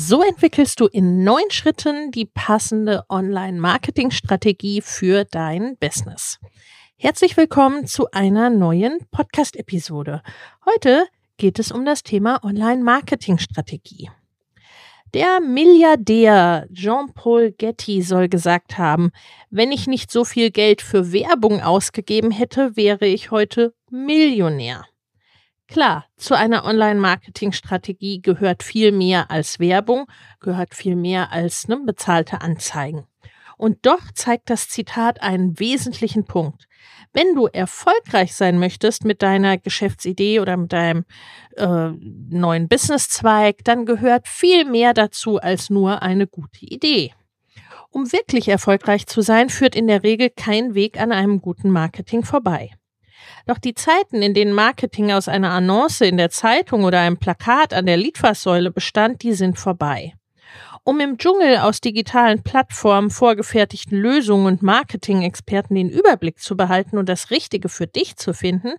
So entwickelst du in neun Schritten die passende Online-Marketing-Strategie für dein Business. Herzlich willkommen zu einer neuen Podcast-Episode. Heute geht es um das Thema Online-Marketing-Strategie. Der Milliardär Jean-Paul Getty soll gesagt haben, wenn ich nicht so viel Geld für Werbung ausgegeben hätte, wäre ich heute Millionär. Klar, zu einer Online-Marketing-Strategie gehört viel mehr als Werbung, gehört viel mehr als ne, bezahlte Anzeigen. Und doch zeigt das Zitat einen wesentlichen Punkt. Wenn du erfolgreich sein möchtest mit deiner Geschäftsidee oder mit deinem äh, neuen Businesszweig, dann gehört viel mehr dazu als nur eine gute Idee. Um wirklich erfolgreich zu sein, führt in der Regel kein Weg an einem guten Marketing vorbei. Doch die Zeiten, in denen Marketing aus einer Annonce in der Zeitung oder einem Plakat an der Litfaßsäule bestand, die sind vorbei. Um im Dschungel aus digitalen Plattformen, vorgefertigten Lösungen und Marketing-Experten den Überblick zu behalten und das Richtige für dich zu finden,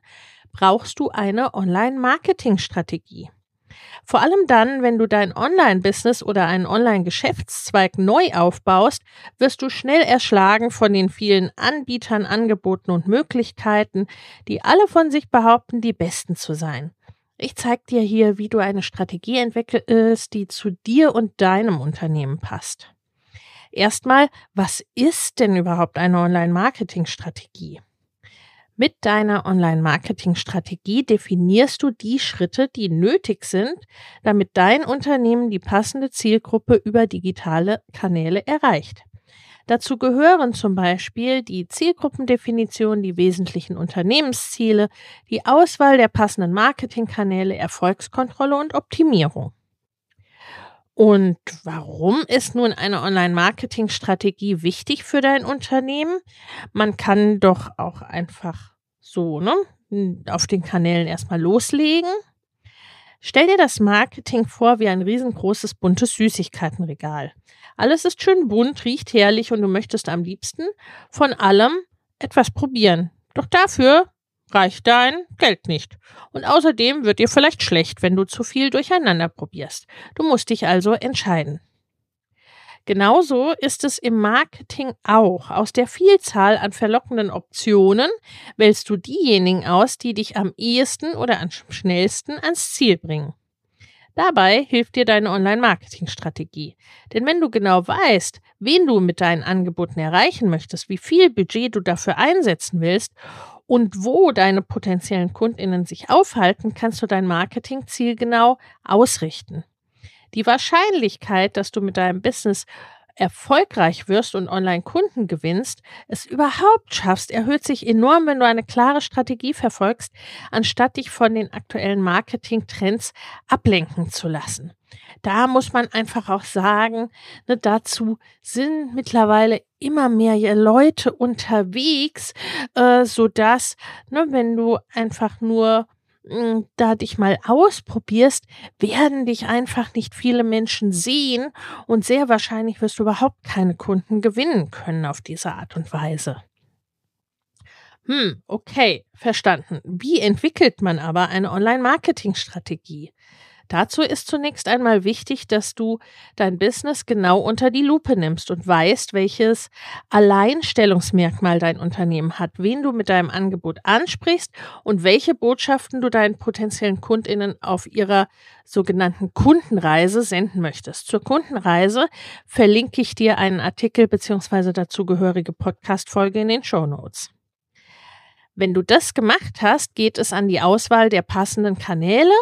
brauchst du eine Online-Marketing-Strategie. Vor allem dann, wenn du dein Online-Business oder einen Online-Geschäftszweig neu aufbaust, wirst du schnell erschlagen von den vielen Anbietern, Angeboten und Möglichkeiten, die alle von sich behaupten, die besten zu sein. Ich zeige dir hier, wie du eine Strategie entwickelst, die zu dir und deinem Unternehmen passt. Erstmal, was ist denn überhaupt eine Online-Marketing-Strategie? Mit deiner Online-Marketing-Strategie definierst du die Schritte, die nötig sind, damit dein Unternehmen die passende Zielgruppe über digitale Kanäle erreicht. Dazu gehören zum Beispiel die Zielgruppendefinition, die wesentlichen Unternehmensziele, die Auswahl der passenden Marketingkanäle, Erfolgskontrolle und Optimierung. Und warum ist nun eine Online-Marketing-Strategie wichtig für dein Unternehmen? Man kann doch auch einfach so, ne, auf den Kanälen erstmal loslegen. Stell dir das Marketing vor wie ein riesengroßes buntes Süßigkeitenregal. Alles ist schön bunt, riecht herrlich und du möchtest am liebsten von allem etwas probieren. Doch dafür reicht dein Geld nicht. Und außerdem wird dir vielleicht schlecht, wenn du zu viel durcheinander probierst. Du musst dich also entscheiden. Genauso ist es im Marketing auch. Aus der Vielzahl an verlockenden Optionen wählst du diejenigen aus, die dich am ehesten oder am schnellsten ans Ziel bringen. Dabei hilft dir deine Online-Marketing-Strategie. Denn wenn du genau weißt, wen du mit deinen Angeboten erreichen möchtest, wie viel Budget du dafür einsetzen willst und wo deine potenziellen Kundinnen sich aufhalten, kannst du dein Marketingziel genau ausrichten. Die Wahrscheinlichkeit, dass du mit deinem Business erfolgreich wirst und Online-Kunden gewinnst, es überhaupt schaffst, erhöht sich enorm, wenn du eine klare Strategie verfolgst, anstatt dich von den aktuellen Marketing-Trends ablenken zu lassen. Da muss man einfach auch sagen, ne, dazu sind mittlerweile immer mehr Leute unterwegs, äh, so dass, ne, wenn du einfach nur da dich mal ausprobierst, werden dich einfach nicht viele Menschen sehen und sehr wahrscheinlich wirst du überhaupt keine Kunden gewinnen können auf diese Art und Weise. Hm, okay, verstanden. Wie entwickelt man aber eine Online-Marketing-Strategie? Dazu ist zunächst einmal wichtig, dass du dein Business genau unter die Lupe nimmst und weißt, welches Alleinstellungsmerkmal dein Unternehmen hat, wen du mit deinem Angebot ansprichst und welche Botschaften du deinen potenziellen Kundinnen auf ihrer sogenannten Kundenreise senden möchtest. Zur Kundenreise verlinke ich dir einen Artikel bzw. dazugehörige Podcast-Folge in den Show Notes. Wenn du das gemacht hast, geht es an die Auswahl der passenden Kanäle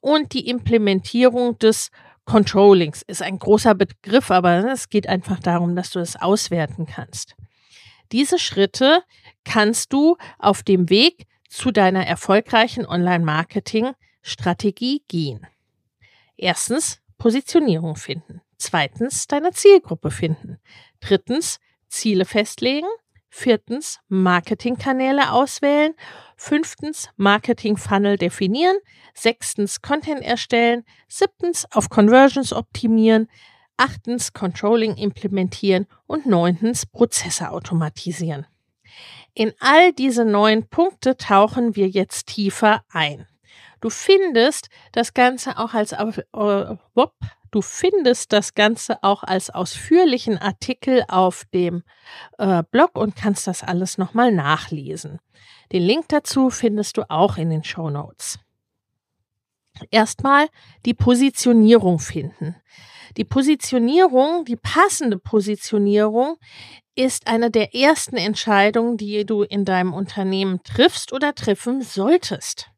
und die Implementierung des Controllings. Ist ein großer Begriff, aber es geht einfach darum, dass du es auswerten kannst. Diese Schritte kannst du auf dem Weg zu deiner erfolgreichen Online-Marketing-Strategie gehen. Erstens Positionierung finden. Zweitens deine Zielgruppe finden. Drittens Ziele festlegen. Viertens, Marketingkanäle auswählen. Fünftens, Marketing-Funnel definieren. Sechstens, Content erstellen. Siebtens, auf Conversions optimieren. Achtens, Controlling implementieren. Und neuntens, Prozesse automatisieren. In all diese neun Punkte tauchen wir jetzt tiefer ein. Du findest das Ganze auch als äh, Du findest das Ganze auch als ausführlichen Artikel auf dem äh, Blog und kannst das alles nochmal nachlesen. Den Link dazu findest du auch in den Show Notes. Erstmal die Positionierung finden. Die Positionierung, die passende Positionierung ist eine der ersten Entscheidungen, die du in deinem Unternehmen triffst oder treffen solltest.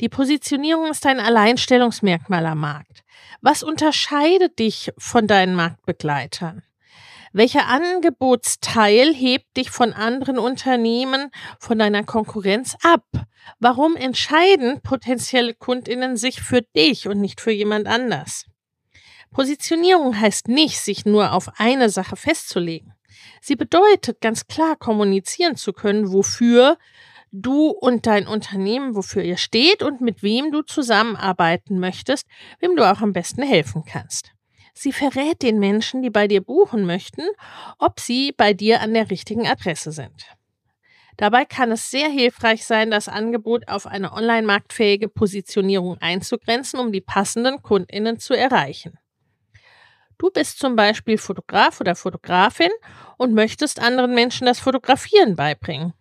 Die Positionierung ist ein Alleinstellungsmerkmal am Markt. Was unterscheidet dich von deinen Marktbegleitern? Welcher Angebotsteil hebt dich von anderen Unternehmen, von deiner Konkurrenz ab? Warum entscheiden potenzielle Kundinnen sich für dich und nicht für jemand anders? Positionierung heißt nicht, sich nur auf eine Sache festzulegen. Sie bedeutet ganz klar kommunizieren zu können, wofür du und dein Unternehmen, wofür ihr steht und mit wem du zusammenarbeiten möchtest, wem du auch am besten helfen kannst. Sie verrät den Menschen, die bei dir buchen möchten, ob sie bei dir an der richtigen Adresse sind. Dabei kann es sehr hilfreich sein, das Angebot auf eine online marktfähige Positionierung einzugrenzen, um die passenden Kundinnen zu erreichen. Du bist zum Beispiel Fotograf oder Fotografin und möchtest anderen Menschen das Fotografieren beibringen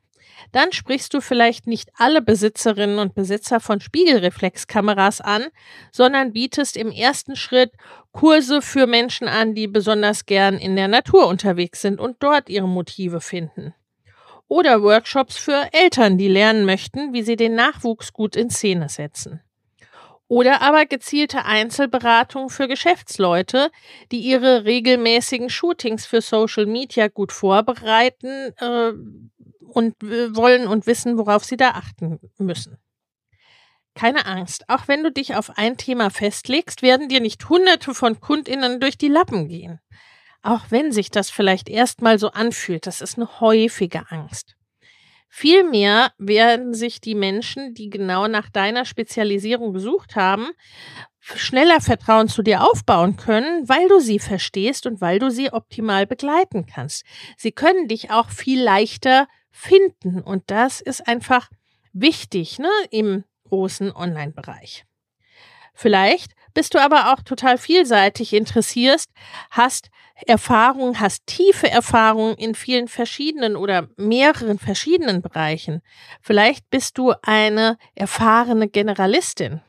dann sprichst du vielleicht nicht alle Besitzerinnen und Besitzer von Spiegelreflexkameras an, sondern bietest im ersten Schritt Kurse für Menschen an, die besonders gern in der Natur unterwegs sind und dort ihre Motive finden. Oder Workshops für Eltern, die lernen möchten, wie sie den Nachwuchs gut in Szene setzen. Oder aber gezielte Einzelberatung für Geschäftsleute, die ihre regelmäßigen Shootings für Social Media gut vorbereiten, äh, und wollen und wissen, worauf sie da achten müssen. Keine Angst, auch wenn du dich auf ein Thema festlegst, werden dir nicht hunderte von Kundinnen durch die Lappen gehen. Auch wenn sich das vielleicht erstmal so anfühlt, das ist eine häufige Angst. Vielmehr werden sich die Menschen, die genau nach deiner Spezialisierung gesucht haben, schneller Vertrauen zu dir aufbauen können, weil du sie verstehst und weil du sie optimal begleiten kannst. Sie können dich auch viel leichter finden. Und das ist einfach wichtig ne, im großen Online-Bereich. Vielleicht bist du aber auch total vielseitig interessierst, hast Erfahrung, hast tiefe Erfahrung in vielen verschiedenen oder mehreren verschiedenen Bereichen. Vielleicht bist du eine erfahrene Generalistin.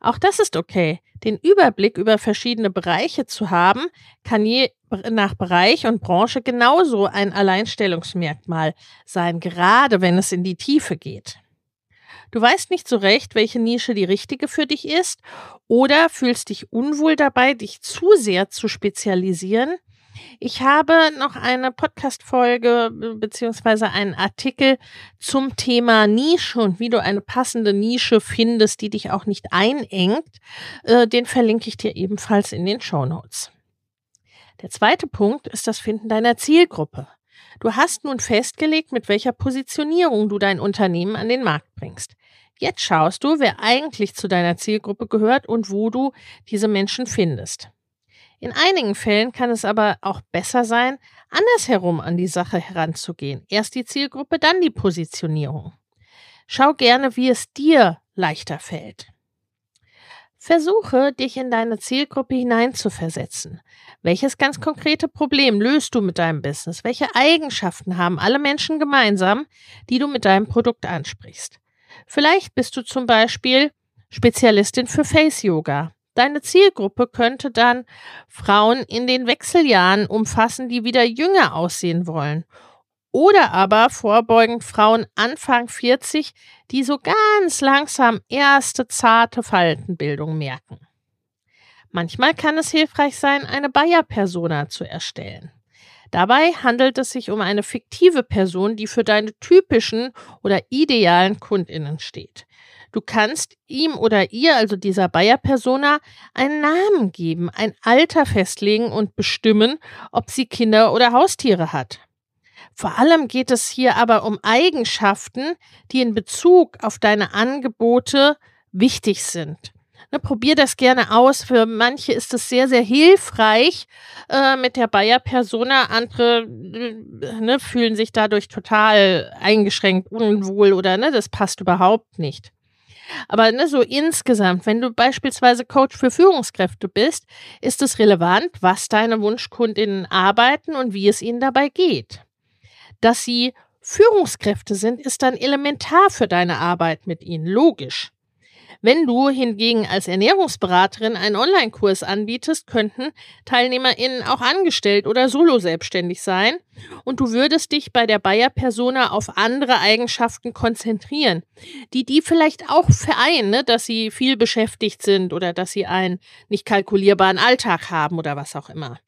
Auch das ist okay. Den Überblick über verschiedene Bereiche zu haben, kann je nach Bereich und Branche genauso ein Alleinstellungsmerkmal sein, gerade wenn es in die Tiefe geht. Du weißt nicht so recht, welche Nische die richtige für dich ist oder fühlst dich unwohl dabei, dich zu sehr zu spezialisieren. Ich habe noch eine Podcast-Folge beziehungsweise einen Artikel zum Thema Nische und wie du eine passende Nische findest, die dich auch nicht einengt. Äh, den verlinke ich dir ebenfalls in den Show Notes. Der zweite Punkt ist das Finden deiner Zielgruppe. Du hast nun festgelegt, mit welcher Positionierung du dein Unternehmen an den Markt bringst. Jetzt schaust du, wer eigentlich zu deiner Zielgruppe gehört und wo du diese Menschen findest. In einigen Fällen kann es aber auch besser sein, andersherum an die Sache heranzugehen. Erst die Zielgruppe, dann die Positionierung. Schau gerne, wie es dir leichter fällt. Versuche, dich in deine Zielgruppe hineinzuversetzen. Welches ganz konkrete Problem löst du mit deinem Business? Welche Eigenschaften haben alle Menschen gemeinsam, die du mit deinem Produkt ansprichst? Vielleicht bist du zum Beispiel Spezialistin für Face Yoga. Deine Zielgruppe könnte dann Frauen in den Wechseljahren umfassen, die wieder jünger aussehen wollen oder aber vorbeugend Frauen Anfang 40, die so ganz langsam erste zarte Faltenbildung merken. Manchmal kann es hilfreich sein, eine Bayer-Persona zu erstellen. Dabei handelt es sich um eine fiktive Person, die für deine typischen oder idealen Kundinnen steht. Du kannst ihm oder ihr, also dieser Bayer-Persona, einen Namen geben, ein Alter festlegen und bestimmen, ob sie Kinder oder Haustiere hat. Vor allem geht es hier aber um Eigenschaften, die in Bezug auf deine Angebote wichtig sind. Ne, probier das gerne aus. Für manche ist es sehr, sehr hilfreich äh, mit der Bayer-Persona. Andere äh, ne, fühlen sich dadurch total eingeschränkt, unwohl oder ne, das passt überhaupt nicht. Aber ne, so insgesamt, wenn du beispielsweise Coach für Führungskräfte bist, ist es relevant, was deine Wunschkundinnen arbeiten und wie es ihnen dabei geht dass sie Führungskräfte sind, ist dann elementar für deine Arbeit mit ihnen, logisch. Wenn du hingegen als Ernährungsberaterin einen Online-Kurs anbietest, könnten TeilnehmerInnen auch angestellt oder solo selbstständig sein und du würdest dich bei der Bayer-Persona auf andere Eigenschaften konzentrieren, die die vielleicht auch vereinen, ne? dass sie viel beschäftigt sind oder dass sie einen nicht kalkulierbaren Alltag haben oder was auch immer.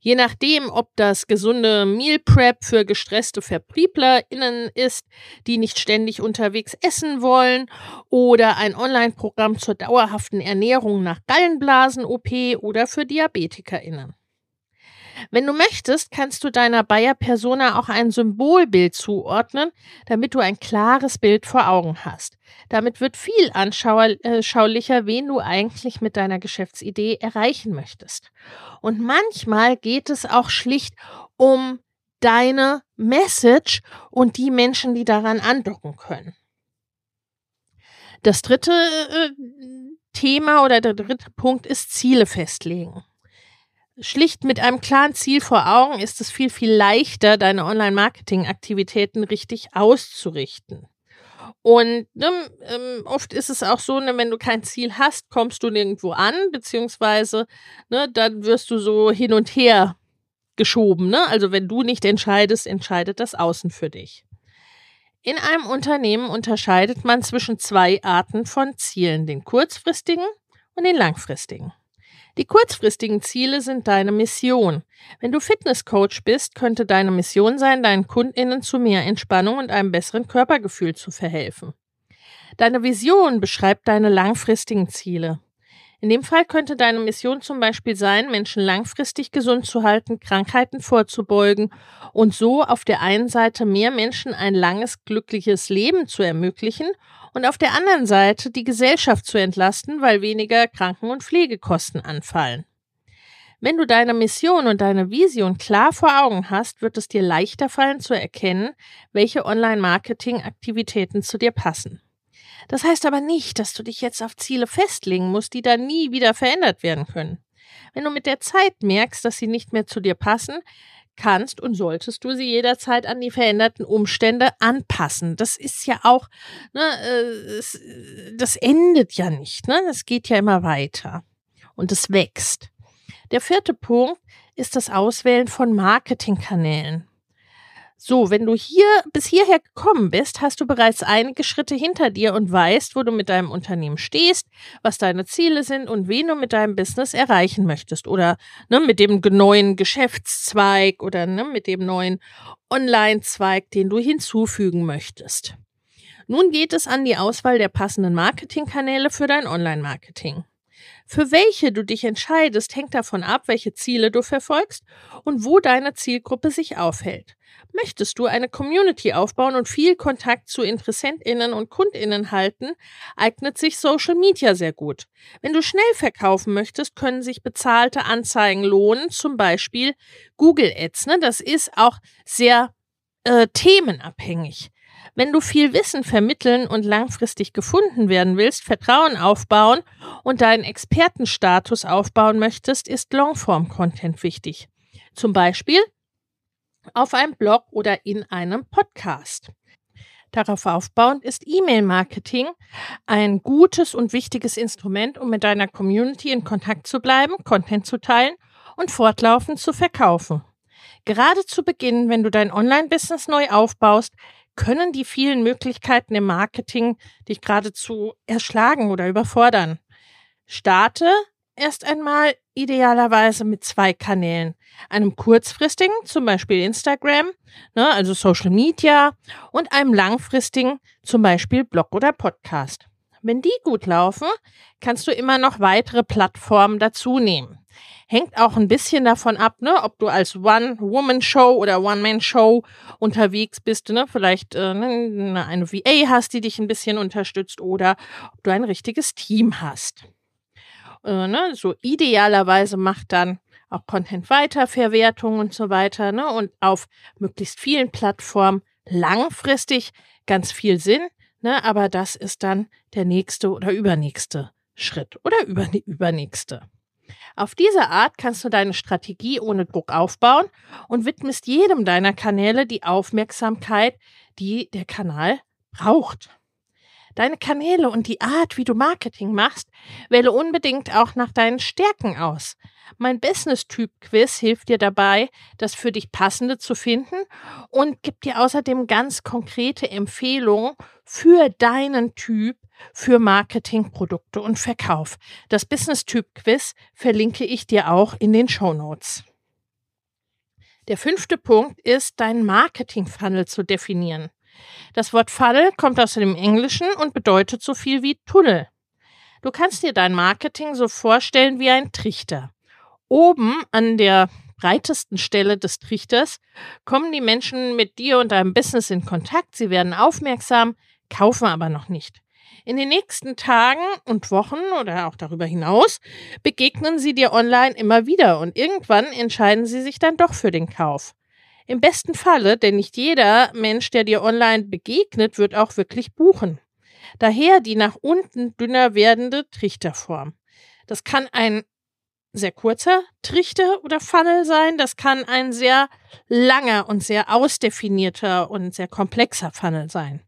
Je nachdem, ob das gesunde Meal Prep für gestresste VertrieblerInnen ist, die nicht ständig unterwegs essen wollen, oder ein Online-Programm zur dauerhaften Ernährung nach Gallenblasen-OP oder für DiabetikerInnen. Wenn du möchtest, kannst du deiner Bayer-Persona auch ein Symbolbild zuordnen, damit du ein klares Bild vor Augen hast. Damit wird viel anschaulicher, äh, wen du eigentlich mit deiner Geschäftsidee erreichen möchtest. Und manchmal geht es auch schlicht um deine Message und die Menschen, die daran andocken können. Das dritte äh, Thema oder der dritte Punkt ist Ziele festlegen. Schlicht mit einem klaren Ziel vor Augen ist es viel, viel leichter, deine Online-Marketing-Aktivitäten richtig auszurichten. Und ne, ähm, oft ist es auch so, ne, wenn du kein Ziel hast, kommst du nirgendwo an, beziehungsweise ne, dann wirst du so hin und her geschoben. Ne? Also wenn du nicht entscheidest, entscheidet das Außen für dich. In einem Unternehmen unterscheidet man zwischen zwei Arten von Zielen, den kurzfristigen und den langfristigen. Die kurzfristigen Ziele sind deine Mission. Wenn du Fitnesscoach bist, könnte deine Mission sein, deinen Kundinnen zu mehr Entspannung und einem besseren Körpergefühl zu verhelfen. Deine Vision beschreibt deine langfristigen Ziele. In dem Fall könnte deine Mission zum Beispiel sein, Menschen langfristig gesund zu halten, Krankheiten vorzubeugen und so auf der einen Seite mehr Menschen ein langes, glückliches Leben zu ermöglichen und auf der anderen Seite die Gesellschaft zu entlasten, weil weniger Kranken- und Pflegekosten anfallen. Wenn du deine Mission und deine Vision klar vor Augen hast, wird es dir leichter fallen zu erkennen, welche Online-Marketing-Aktivitäten zu dir passen. Das heißt aber nicht, dass du dich jetzt auf Ziele festlegen musst, die dann nie wieder verändert werden können. Wenn du mit der Zeit merkst, dass sie nicht mehr zu dir passen, kannst und solltest du sie jederzeit an die veränderten Umstände anpassen. Das ist ja auch, ne, äh, das endet ja nicht, ne? Das geht ja immer weiter und es wächst. Der vierte Punkt ist das Auswählen von Marketingkanälen. So, wenn du hier bis hierher gekommen bist, hast du bereits einige Schritte hinter dir und weißt, wo du mit deinem Unternehmen stehst, was deine Ziele sind und wen du mit deinem Business erreichen möchtest oder ne, mit dem neuen Geschäftszweig oder ne, mit dem neuen Online-Zweig, den du hinzufügen möchtest. Nun geht es an die Auswahl der passenden Marketingkanäle für dein Online-Marketing. Für welche du dich entscheidest, hängt davon ab, welche Ziele du verfolgst und wo deine Zielgruppe sich aufhält. Möchtest du eine Community aufbauen und viel Kontakt zu Interessentinnen und Kundinnen halten, eignet sich Social Media sehr gut. Wenn du schnell verkaufen möchtest, können sich bezahlte Anzeigen lohnen, zum Beispiel Google Ads. Ne? Das ist auch sehr äh, themenabhängig. Wenn du viel Wissen vermitteln und langfristig gefunden werden willst, Vertrauen aufbauen und deinen Expertenstatus aufbauen möchtest, ist Longform-Content wichtig. Zum Beispiel auf einem Blog oder in einem Podcast. Darauf aufbauend ist E-Mail-Marketing ein gutes und wichtiges Instrument, um mit deiner Community in Kontakt zu bleiben, Content zu teilen und fortlaufend zu verkaufen. Gerade zu Beginn, wenn du dein Online-Business neu aufbaust, können die vielen Möglichkeiten im Marketing dich geradezu erschlagen oder überfordern. Starte erst einmal idealerweise mit zwei Kanälen. Einem kurzfristigen, zum Beispiel Instagram, ne, also Social Media, und einem langfristigen, zum Beispiel Blog oder Podcast. Wenn die gut laufen, kannst du immer noch weitere Plattformen dazu nehmen. Hängt auch ein bisschen davon ab, ne, ob du als One-Woman-Show oder One-Man-Show unterwegs bist, ne, vielleicht äh, ne, eine VA hast, die dich ein bisschen unterstützt oder ob du ein richtiges Team hast. Äh, ne, so idealerweise macht dann auch Content-Weiterverwertung und so weiter, ne, und auf möglichst vielen Plattformen langfristig ganz viel Sinn, ne, aber das ist dann der nächste oder übernächste Schritt oder über, übernächste. Auf diese Art kannst du deine Strategie ohne Druck aufbauen und widmest jedem deiner Kanäle die Aufmerksamkeit, die der Kanal braucht. Deine Kanäle und die Art, wie du Marketing machst, wähle unbedingt auch nach deinen Stärken aus. Mein Business-Typ-Quiz hilft dir dabei, das für dich passende zu finden und gibt dir außerdem ganz konkrete Empfehlungen für deinen Typ für Marketing, Produkte und Verkauf. Das Business-Typ-Quiz verlinke ich dir auch in den Show Notes. Der fünfte Punkt ist, deinen Marketing-Funnel zu definieren. Das Wort Funnel kommt aus dem Englischen und bedeutet so viel wie Tunnel. Du kannst dir dein Marketing so vorstellen wie ein Trichter. Oben an der breitesten Stelle des Trichters kommen die Menschen mit dir und deinem Business in Kontakt. Sie werden aufmerksam, kaufen aber noch nicht. In den nächsten Tagen und Wochen oder auch darüber hinaus begegnen sie dir online immer wieder und irgendwann entscheiden sie sich dann doch für den Kauf. Im besten Falle, denn nicht jeder Mensch, der dir online begegnet, wird auch wirklich buchen. Daher die nach unten dünner werdende Trichterform. Das kann ein sehr kurzer Trichter oder Funnel sein, das kann ein sehr langer und sehr ausdefinierter und sehr komplexer Funnel sein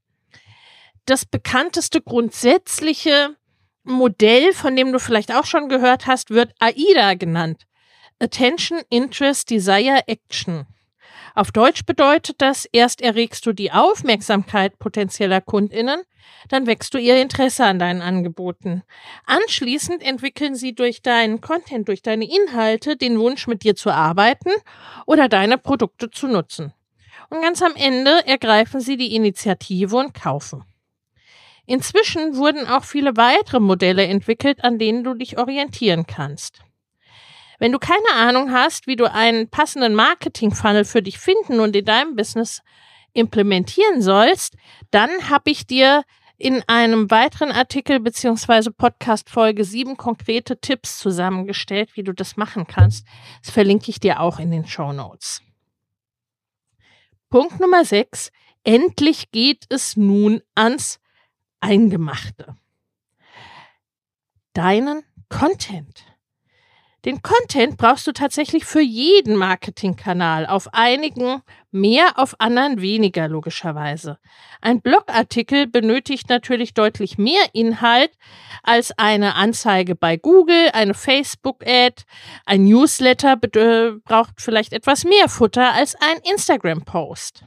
das bekannteste grundsätzliche Modell, von dem du vielleicht auch schon gehört hast, wird AIDA genannt. Attention, Interest, Desire, Action. Auf Deutsch bedeutet das, erst erregst du die Aufmerksamkeit potenzieller Kundinnen, dann wächst du ihr Interesse an deinen Angeboten. Anschließend entwickeln sie durch deinen Content, durch deine Inhalte den Wunsch, mit dir zu arbeiten oder deine Produkte zu nutzen. Und ganz am Ende ergreifen sie die Initiative und kaufen. Inzwischen wurden auch viele weitere Modelle entwickelt, an denen du dich orientieren kannst. Wenn du keine Ahnung hast, wie du einen passenden Marketing-Funnel für dich finden und in deinem Business implementieren sollst, dann habe ich dir in einem weiteren Artikel beziehungsweise Podcast Folge sieben konkrete Tipps zusammengestellt, wie du das machen kannst. Das verlinke ich dir auch in den Show Notes. Punkt Nummer sechs. Endlich geht es nun ans Eingemachte. Deinen Content. Den Content brauchst du tatsächlich für jeden Marketingkanal, auf einigen mehr, auf anderen weniger logischerweise. Ein Blogartikel benötigt natürlich deutlich mehr Inhalt als eine Anzeige bei Google, eine Facebook-Ad, ein Newsletter braucht vielleicht etwas mehr Futter als ein Instagram-Post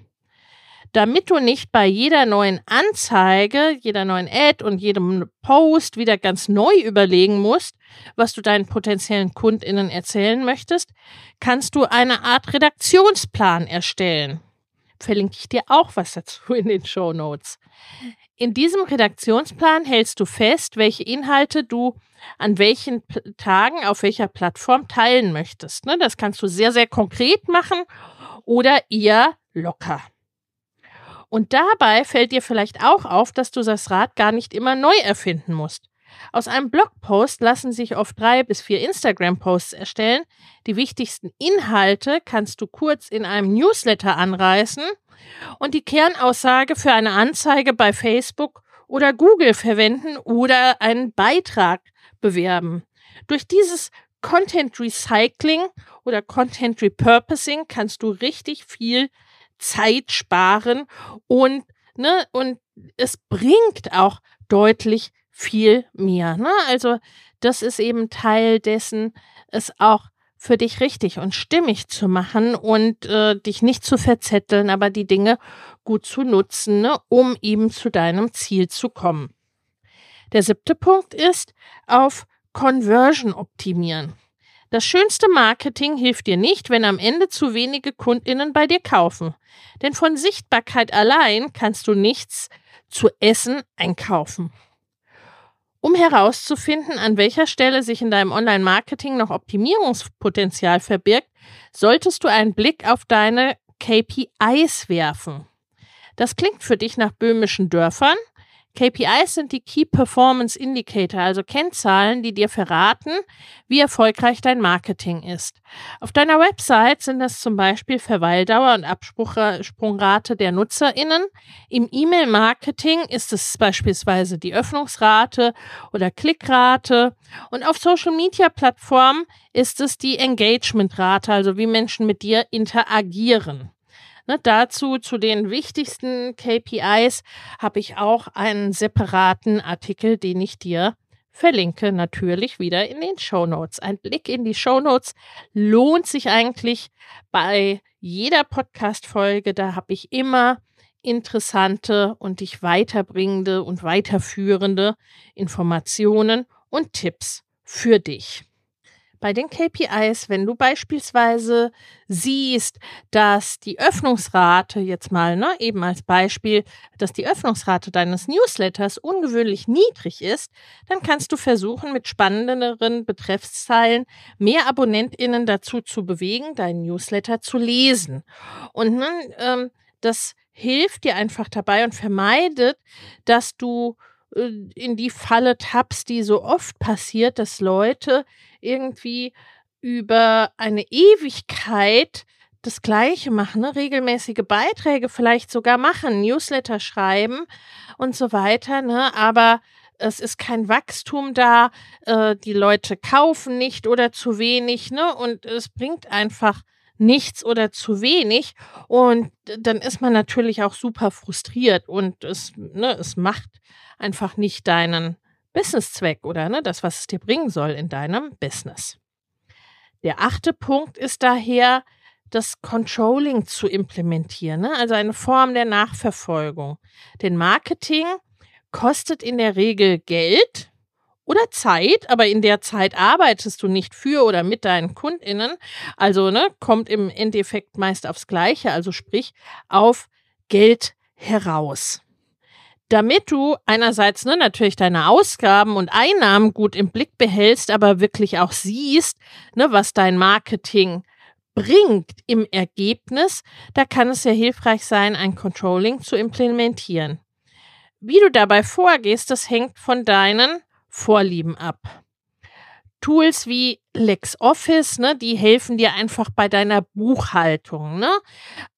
damit du nicht bei jeder neuen Anzeige, jeder neuen Ad und jedem Post wieder ganz neu überlegen musst, was du deinen potenziellen Kundinnen erzählen möchtest, kannst du eine Art Redaktionsplan erstellen. Verlinke ich dir auch was dazu in den Show Notes. In diesem Redaktionsplan hältst du fest, welche Inhalte du an welchen Tagen auf welcher Plattform teilen möchtest. Ne, das kannst du sehr, sehr konkret machen oder eher locker. Und dabei fällt dir vielleicht auch auf, dass du das Rad gar nicht immer neu erfinden musst. Aus einem Blogpost lassen sich oft drei bis vier Instagram-Posts erstellen. Die wichtigsten Inhalte kannst du kurz in einem Newsletter anreißen und die Kernaussage für eine Anzeige bei Facebook oder Google verwenden oder einen Beitrag bewerben. Durch dieses Content Recycling oder Content Repurposing kannst du richtig viel Zeit sparen und ne und es bringt auch deutlich viel mehr. Ne? Also das ist eben Teil dessen, es auch für dich richtig und stimmig zu machen und äh, dich nicht zu verzetteln, aber die Dinge gut zu nutzen, ne, um eben zu deinem Ziel zu kommen. Der siebte Punkt ist auf Conversion optimieren. Das schönste Marketing hilft dir nicht, wenn am Ende zu wenige Kundinnen bei dir kaufen. Denn von Sichtbarkeit allein kannst du nichts zu essen einkaufen. Um herauszufinden, an welcher Stelle sich in deinem Online-Marketing noch Optimierungspotenzial verbirgt, solltest du einen Blick auf deine KPIs werfen. Das klingt für dich nach böhmischen Dörfern, KPIs sind die Key Performance Indicator, also Kennzahlen, die dir verraten, wie erfolgreich dein Marketing ist. Auf deiner Website sind das zum Beispiel Verweildauer und Absprungrate der NutzerInnen. Im E-Mail-Marketing ist es beispielsweise die Öffnungsrate oder Klickrate. Und auf Social-Media-Plattformen ist es die Engagementrate, also wie Menschen mit dir interagieren. Ne, dazu, zu den wichtigsten KPIs, habe ich auch einen separaten Artikel, den ich dir verlinke, natürlich wieder in den Show Notes. Ein Blick in die Show Notes lohnt sich eigentlich bei jeder Podcast-Folge. Da habe ich immer interessante und dich weiterbringende und weiterführende Informationen und Tipps für dich bei den KPIs, wenn du beispielsweise siehst, dass die Öffnungsrate jetzt mal, ne, eben als Beispiel, dass die Öffnungsrate deines Newsletters ungewöhnlich niedrig ist, dann kannst du versuchen, mit spannenderen Betreffszeilen mehr AbonnentInnen dazu zu bewegen, deinen Newsletter zu lesen. Und ne, ähm, das hilft dir einfach dabei und vermeidet, dass du in die Falle tappst, die so oft passiert, dass Leute irgendwie über eine Ewigkeit das Gleiche machen, ne? regelmäßige Beiträge vielleicht sogar machen, Newsletter schreiben und so weiter, ne? aber es ist kein Wachstum da, äh, die Leute kaufen nicht oder zu wenig, ne? Und es bringt einfach nichts oder zu wenig. Und dann ist man natürlich auch super frustriert und es, ne, es macht einfach nicht deinen Businesszweck oder ne, das, was es dir bringen soll in deinem Business. Der achte Punkt ist daher, das Controlling zu implementieren, ne? also eine Form der Nachverfolgung. Denn Marketing kostet in der Regel Geld oder Zeit, aber in der Zeit arbeitest du nicht für oder mit deinen Kundinnen. Also ne, kommt im Endeffekt meist aufs Gleiche, also sprich auf Geld heraus damit du einerseits ne, natürlich deine Ausgaben und Einnahmen gut im Blick behältst, aber wirklich auch siehst, ne, was dein Marketing bringt im Ergebnis, da kann es ja hilfreich sein, ein Controlling zu implementieren. Wie du dabei vorgehst, das hängt von deinen Vorlieben ab. Tools wie LexOffice, ne, die helfen dir einfach bei deiner Buchhaltung. Ne?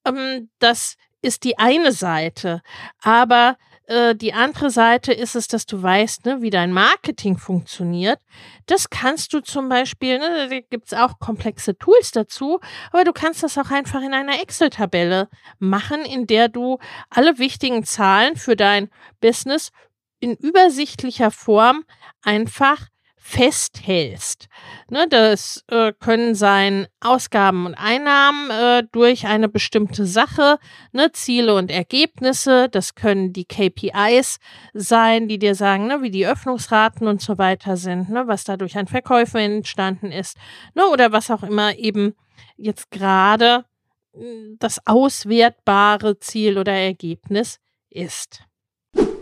Ähm, das ist die eine Seite. Aber äh, die andere Seite ist es, dass du weißt, ne, wie dein Marketing funktioniert. Das kannst du zum Beispiel, ne, da gibt's auch komplexe Tools dazu, aber du kannst das auch einfach in einer Excel-Tabelle machen, in der du alle wichtigen Zahlen für dein Business in übersichtlicher Form einfach festhältst. Ne, das äh, können sein Ausgaben und Einnahmen äh, durch eine bestimmte Sache, ne, Ziele und Ergebnisse. Das können die KPIs sein, die dir sagen, ne, wie die Öffnungsraten und so weiter sind, ne, was dadurch an Verkäufen entstanden ist, ne, oder was auch immer eben jetzt gerade hm, das auswertbare Ziel oder Ergebnis ist.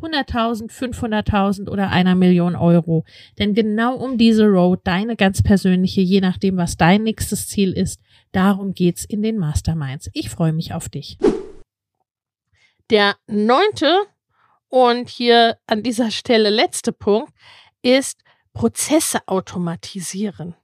100.000, 500.000 oder einer Million Euro. Denn genau um diese Road, deine ganz persönliche, je nachdem, was dein nächstes Ziel ist, darum geht's in den Masterminds. Ich freue mich auf dich. Der neunte und hier an dieser Stelle letzte Punkt ist Prozesse automatisieren.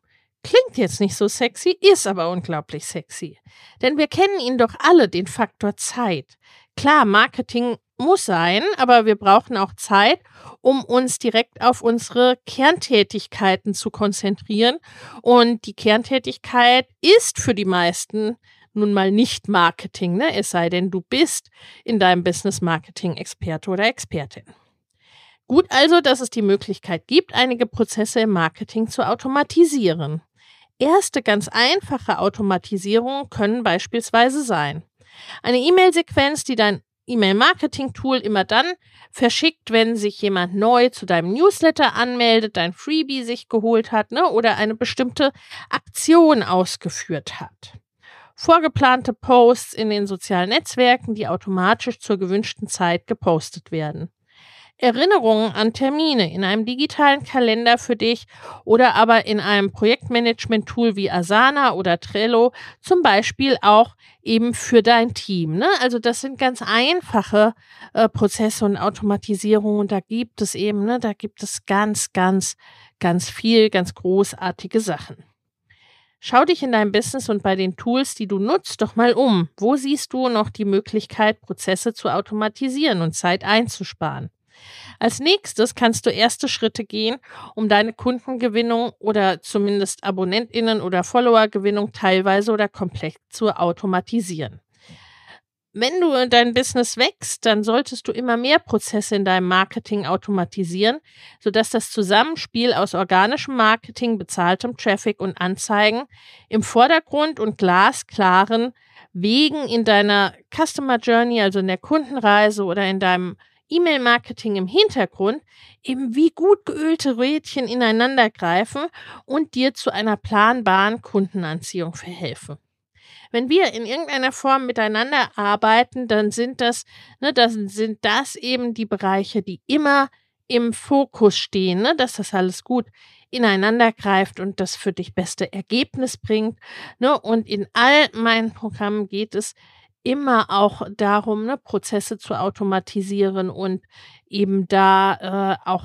Klingt jetzt nicht so sexy, ist aber unglaublich sexy. Denn wir kennen ihn doch alle, den Faktor Zeit. Klar, Marketing muss sein, aber wir brauchen auch Zeit, um uns direkt auf unsere Kerntätigkeiten zu konzentrieren. Und die Kerntätigkeit ist für die meisten nun mal nicht Marketing, ne? es sei denn, du bist in deinem Business Marketing Experte oder Expertin. Gut also, dass es die Möglichkeit gibt, einige Prozesse im Marketing zu automatisieren. Erste ganz einfache Automatisierungen können beispielsweise sein. Eine E-Mail-Sequenz, die dein E-Mail-Marketing-Tool immer dann verschickt, wenn sich jemand neu zu deinem Newsletter anmeldet, dein Freebie sich geholt hat ne, oder eine bestimmte Aktion ausgeführt hat. Vorgeplante Posts in den sozialen Netzwerken, die automatisch zur gewünschten Zeit gepostet werden. Erinnerungen an Termine in einem digitalen Kalender für dich oder aber in einem Projektmanagement-Tool wie Asana oder Trello, zum Beispiel auch eben für dein Team. Ne? Also das sind ganz einfache äh, Prozesse und Automatisierung und da gibt es eben, ne, da gibt es ganz, ganz, ganz viel, ganz großartige Sachen. Schau dich in deinem Business und bei den Tools, die du nutzt, doch mal um. Wo siehst du noch die Möglichkeit, Prozesse zu automatisieren und Zeit einzusparen? Als nächstes kannst du erste Schritte gehen, um deine Kundengewinnung oder zumindest Abonnentinnen oder Followergewinnung teilweise oder komplett zu automatisieren. Wenn du dein Business wächst, dann solltest du immer mehr Prozesse in deinem Marketing automatisieren, sodass das Zusammenspiel aus organischem Marketing, bezahltem Traffic und Anzeigen im Vordergrund und glasklaren Wegen in deiner Customer Journey, also in der Kundenreise oder in deinem E-Mail-Marketing im Hintergrund eben wie gut geölte Rädchen ineinander greifen und dir zu einer planbaren Kundenanziehung verhelfen. Wenn wir in irgendeiner Form miteinander arbeiten, dann sind das, ne, das sind das eben die Bereiche, die immer im Fokus stehen, ne, dass das alles gut ineinander greift und das für dich beste Ergebnis bringt. Ne? Und in all meinen Programmen geht es immer auch darum, ne, Prozesse zu automatisieren und eben da äh, auch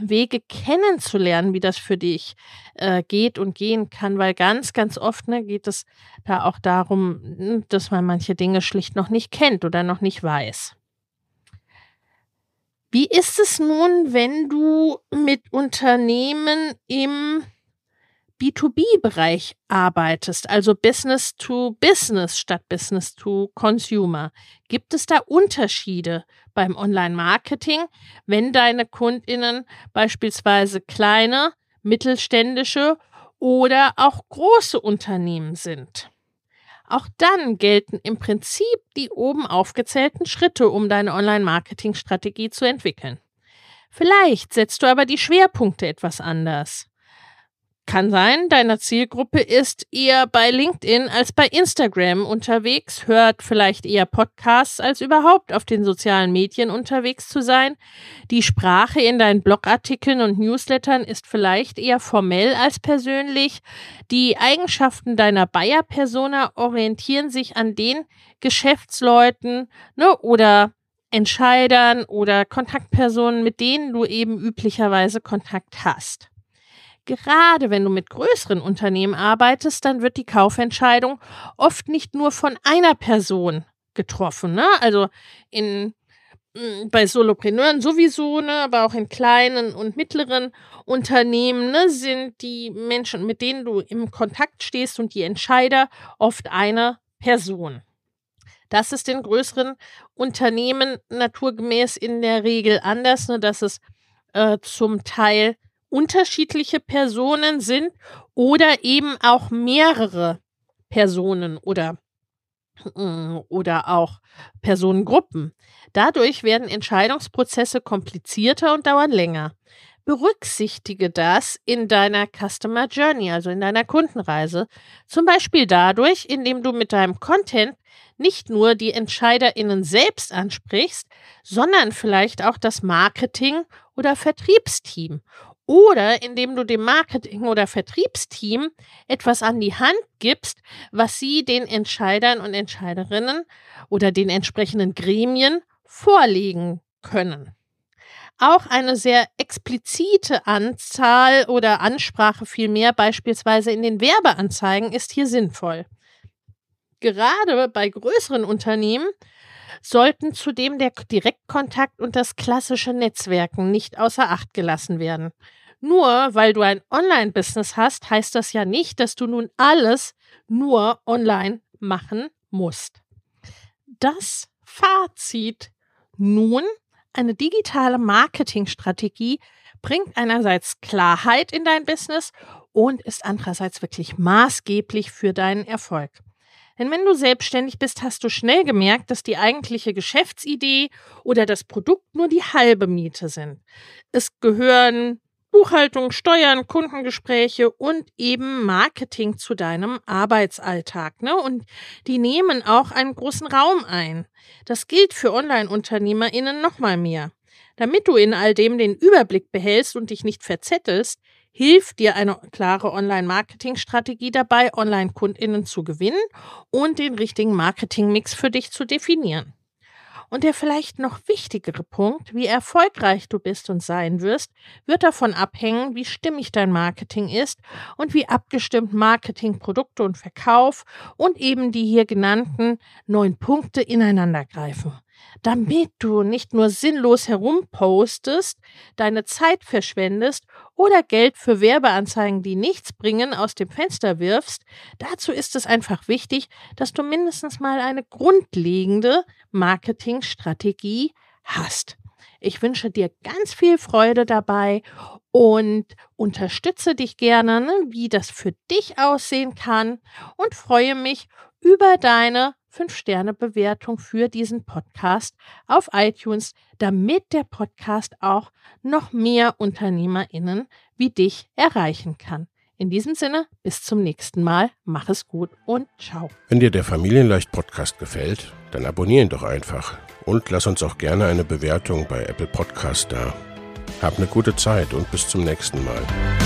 Wege kennenzulernen, wie das für dich äh, geht und gehen kann, weil ganz, ganz oft ne, geht es da auch darum, hm, dass man manche Dinge schlicht noch nicht kennt oder noch nicht weiß. Wie ist es nun, wenn du mit Unternehmen im B2B-Bereich arbeitest, also Business to Business statt Business to Consumer, gibt es da Unterschiede beim Online-Marketing, wenn deine Kundinnen beispielsweise kleine, mittelständische oder auch große Unternehmen sind? Auch dann gelten im Prinzip die oben aufgezählten Schritte, um deine Online-Marketing-Strategie zu entwickeln. Vielleicht setzt du aber die Schwerpunkte etwas anders. Kann sein, deine Zielgruppe ist eher bei LinkedIn als bei Instagram unterwegs, hört vielleicht eher Podcasts als überhaupt auf den sozialen Medien unterwegs zu sein. Die Sprache in deinen Blogartikeln und Newslettern ist vielleicht eher formell als persönlich. Die Eigenschaften deiner Buyer-Persona orientieren sich an den Geschäftsleuten ne, oder Entscheidern oder Kontaktpersonen, mit denen du eben üblicherweise Kontakt hast. Gerade wenn du mit größeren Unternehmen arbeitest, dann wird die Kaufentscheidung oft nicht nur von einer Person getroffen. Ne? Also in mm, bei Solopreneuren sowieso, ne, aber auch in kleinen und mittleren Unternehmen ne, sind die Menschen, mit denen du im Kontakt stehst und die Entscheider oft eine Person. Das ist in größeren Unternehmen naturgemäß in der Regel anders, ne, dass es äh, zum Teil unterschiedliche Personen sind oder eben auch mehrere Personen oder mm, oder auch Personengruppen. Dadurch werden Entscheidungsprozesse komplizierter und dauern länger. Berücksichtige das in deiner Customer Journey, also in deiner Kundenreise. Zum Beispiel dadurch, indem du mit deinem Content nicht nur die EntscheiderInnen selbst ansprichst, sondern vielleicht auch das Marketing oder Vertriebsteam. Oder indem du dem Marketing- oder Vertriebsteam etwas an die Hand gibst, was sie den Entscheidern und Entscheiderinnen oder den entsprechenden Gremien vorlegen können. Auch eine sehr explizite Anzahl oder Ansprache vielmehr beispielsweise in den Werbeanzeigen ist hier sinnvoll. Gerade bei größeren Unternehmen sollten zudem der Direktkontakt und das klassische Netzwerken nicht außer Acht gelassen werden. Nur weil du ein Online-Business hast, heißt das ja nicht, dass du nun alles nur online machen musst. Das Fazit nun eine digitale Marketingstrategie bringt einerseits Klarheit in dein Business und ist andererseits wirklich maßgeblich für deinen Erfolg. Denn wenn du selbstständig bist, hast du schnell gemerkt, dass die eigentliche Geschäftsidee oder das Produkt nur die halbe Miete sind. Es gehören Buchhaltung, Steuern, Kundengespräche und eben Marketing zu deinem Arbeitsalltag. Ne? Und die nehmen auch einen großen Raum ein. Das gilt für Online-UnternehmerInnen nochmal mehr. Damit du in all dem den Überblick behältst und dich nicht verzettelst, hilft dir eine klare Online-Marketing-Strategie dabei, Online-KundInnen zu gewinnen und den richtigen Marketing-Mix für dich zu definieren. Und der vielleicht noch wichtigere Punkt, wie erfolgreich du bist und sein wirst, wird davon abhängen, wie stimmig dein Marketing ist und wie abgestimmt Marketing, Produkte und Verkauf und eben die hier genannten neun Punkte ineinander greifen. Damit du nicht nur sinnlos herumpostest, deine Zeit verschwendest oder Geld für Werbeanzeigen, die nichts bringen, aus dem Fenster wirfst. Dazu ist es einfach wichtig, dass du mindestens mal eine grundlegende Marketingstrategie hast. Ich wünsche dir ganz viel Freude dabei und unterstütze dich gerne, ne, wie das für dich aussehen kann und freue mich über deine 5-Sterne-Bewertung für diesen Podcast auf iTunes, damit der Podcast auch noch mehr UnternehmerInnen wie dich erreichen kann. In diesem Sinne, bis zum nächsten Mal. Mach es gut und ciao. Wenn dir der Familienleicht Podcast gefällt, dann abonniere ihn doch einfach und lass uns auch gerne eine Bewertung bei Apple Podcast da. Hab eine gute Zeit und bis zum nächsten Mal.